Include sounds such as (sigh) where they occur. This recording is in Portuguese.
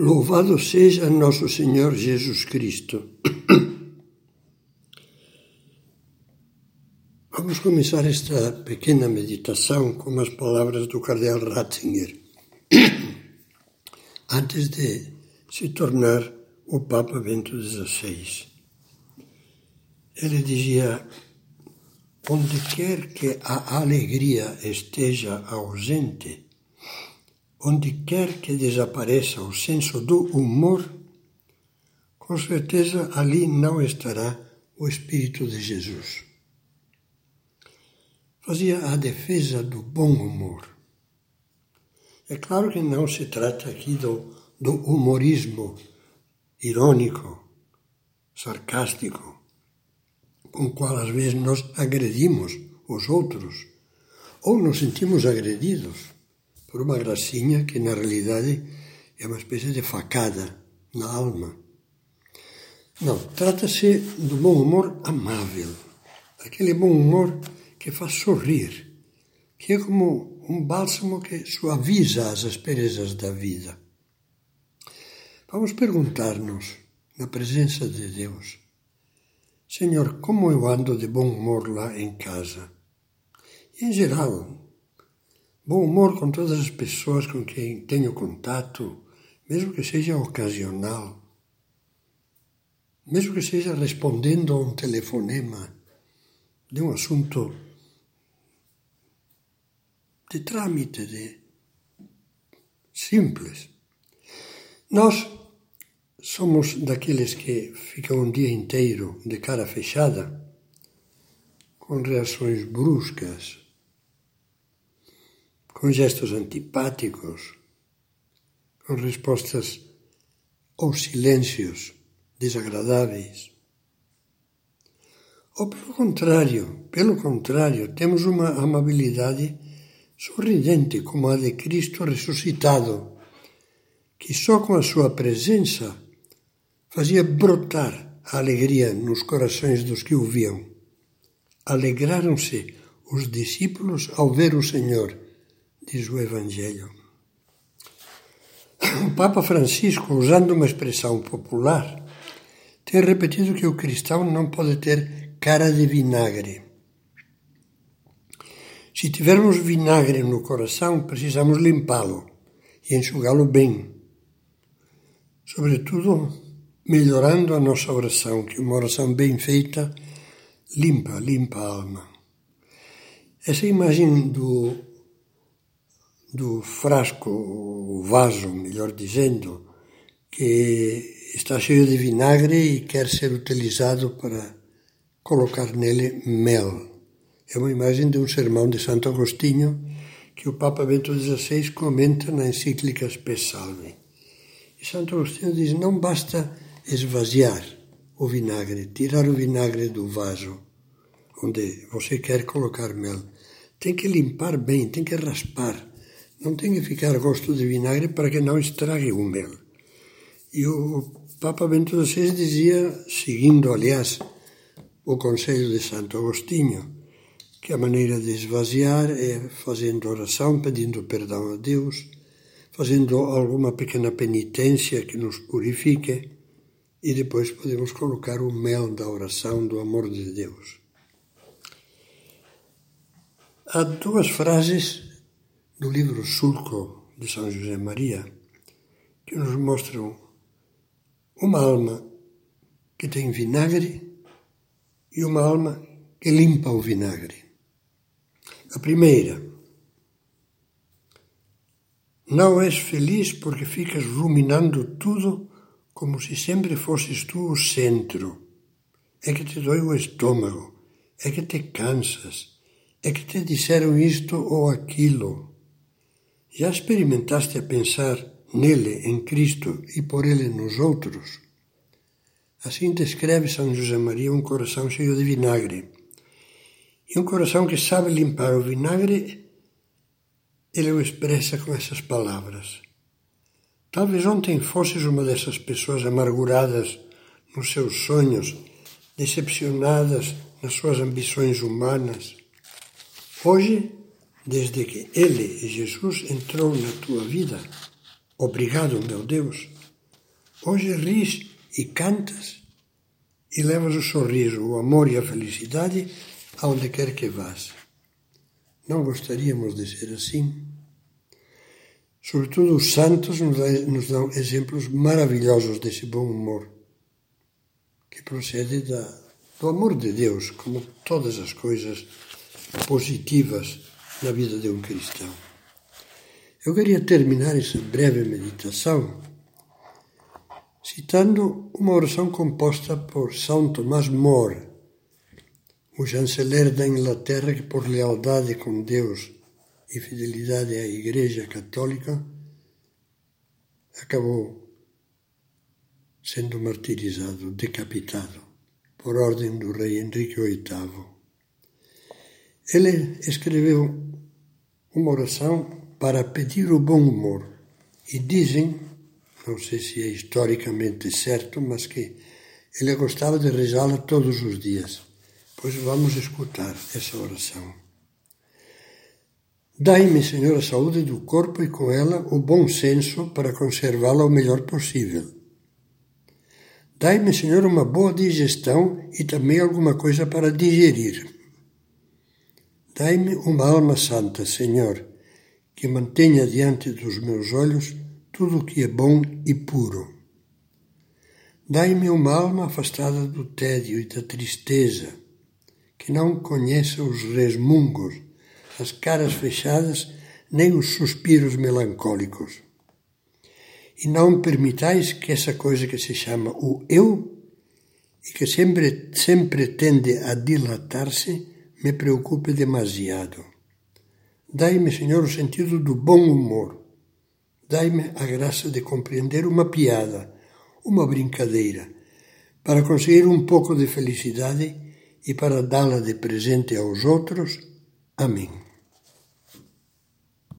Louvado seja nosso Senhor Jesus Cristo. (coughs) Vamos começar esta pequena meditação com as palavras do Cardeal Ratzinger, (coughs) antes de se tornar o Papa Bento XVI. Ele dizia: onde quer que a alegria esteja ausente, onde quer que desapareça o senso do humor, com certeza ali não estará o Espírito de Jesus. Fazia a defesa do bom humor. É claro que não se trata aqui do, do humorismo irônico, sarcástico, com o qual às vezes nós agredimos os outros ou nos sentimos agredidos por uma gracinha que na realidade é uma espécie de facada na alma. Não, trata-se do bom humor amável, aquele bom humor que faz sorrir, que é como um bálsamo que suaviza as asperezas da vida. Vamos perguntar-nos, na presença de Deus, Senhor, como eu ando de bom humor lá em casa? E, em geral, Bom humor com todas as pessoas com quem tenho contato, mesmo que seja ocasional, mesmo que seja respondendo a um telefonema de um assunto de trâmite, de simples. Nós somos daqueles que ficam um dia inteiro de cara fechada, com reações bruscas, com gestos antipáticos, com respostas aos silêncios desagradáveis. Ou pelo contrário, pelo contrário, temos uma amabilidade sorridente como a de Cristo ressuscitado, que só com a sua presença fazia brotar a alegria nos corações dos que o viam. Alegraram-se os discípulos ao ver o Senhor diz o Evangelho. O Papa Francisco, usando uma expressão popular, tem repetido que o cristão não pode ter cara de vinagre. Se tivermos vinagre no coração, precisamos limpá-lo e enxugá-lo bem. Sobretudo, melhorando a nossa oração, que uma oração bem feita limpa, limpa a alma. Essa imagem do do frasco, o vaso, melhor dizendo, que está cheio de vinagre e quer ser utilizado para colocar nele mel. É uma imagem de um sermão de Santo Agostinho que o Papa Bento XVI comenta na encíclica Salve. E Santo Agostinho diz: não basta esvaziar o vinagre, tirar o vinagre do vaso onde você quer colocar mel. Tem que limpar bem, tem que raspar não tem que ficar gosto de vinagre para que não estrague o mel. E o Papa Bento XVI dizia, seguindo, aliás, o conselho de Santo Agostinho, que a maneira de esvaziar é fazendo oração, pedindo perdão a Deus, fazendo alguma pequena penitência que nos purifique, e depois podemos colocar o mel da oração do amor de Deus. Há duas frases do livro Sulco de São José Maria, que nos mostram uma alma que tem vinagre e uma alma que limpa o vinagre. A primeira, não és feliz porque ficas ruminando tudo como se sempre fosses tu o centro. É que te dói o estômago, é que te cansas, é que te disseram isto ou aquilo já experimentaste a pensar nele, em Cristo e por ele nos outros? Assim descreve São José Maria um coração cheio de vinagre. E um coração que sabe limpar o vinagre, ele o expressa com essas palavras. Talvez ontem fosses uma dessas pessoas amarguradas nos seus sonhos, decepcionadas nas suas ambições humanas. Hoje desde que Ele, Jesus, entrou na tua vida. Obrigado, meu Deus, Hoje ris e cantas e levas o sorriso, o amor e a felicidade aonde quer que vás. Não gostaríamos de ser assim? Sobretudo os santos nos dão exemplos maravilhosos desse bom humor, que procede da, do amor de Deus, como todas as coisas positivas na vida de um cristão. Eu queria terminar essa breve meditação citando uma oração composta por São Tomás More, o chanceler da Inglaterra que, por lealdade com Deus e fidelidade à Igreja Católica, acabou sendo martirizado, decapitado, por ordem do rei Henrique VIII. Ele escreveu uma oração para pedir o bom humor e dizem não sei se é historicamente certo, mas que ele gostava de rezá-la todos os dias. Pois vamos escutar essa oração. Dai-me, Senhor, a saúde do corpo e com ela o bom senso para conservá-la o melhor possível. Dai-me, Senhor, uma boa digestão e também alguma coisa para digerir. Dai-me uma alma santa, Senhor, que mantenha diante dos meus olhos tudo o que é bom e puro. Dai-me uma alma afastada do tédio e da tristeza, que não conheça os resmungos, as caras fechadas, nem os suspiros melancólicos. E não permitais que essa coisa que se chama o eu, e que sempre, sempre tende a dilatar-se, me preocupe demasiado. Dai-me, Senhor, o sentido do bom humor, Dai-me a graça de compreender uma piada, uma brincadeira, para conseguir um pouco de felicidade e para dá-la de presente aos outros. Amém.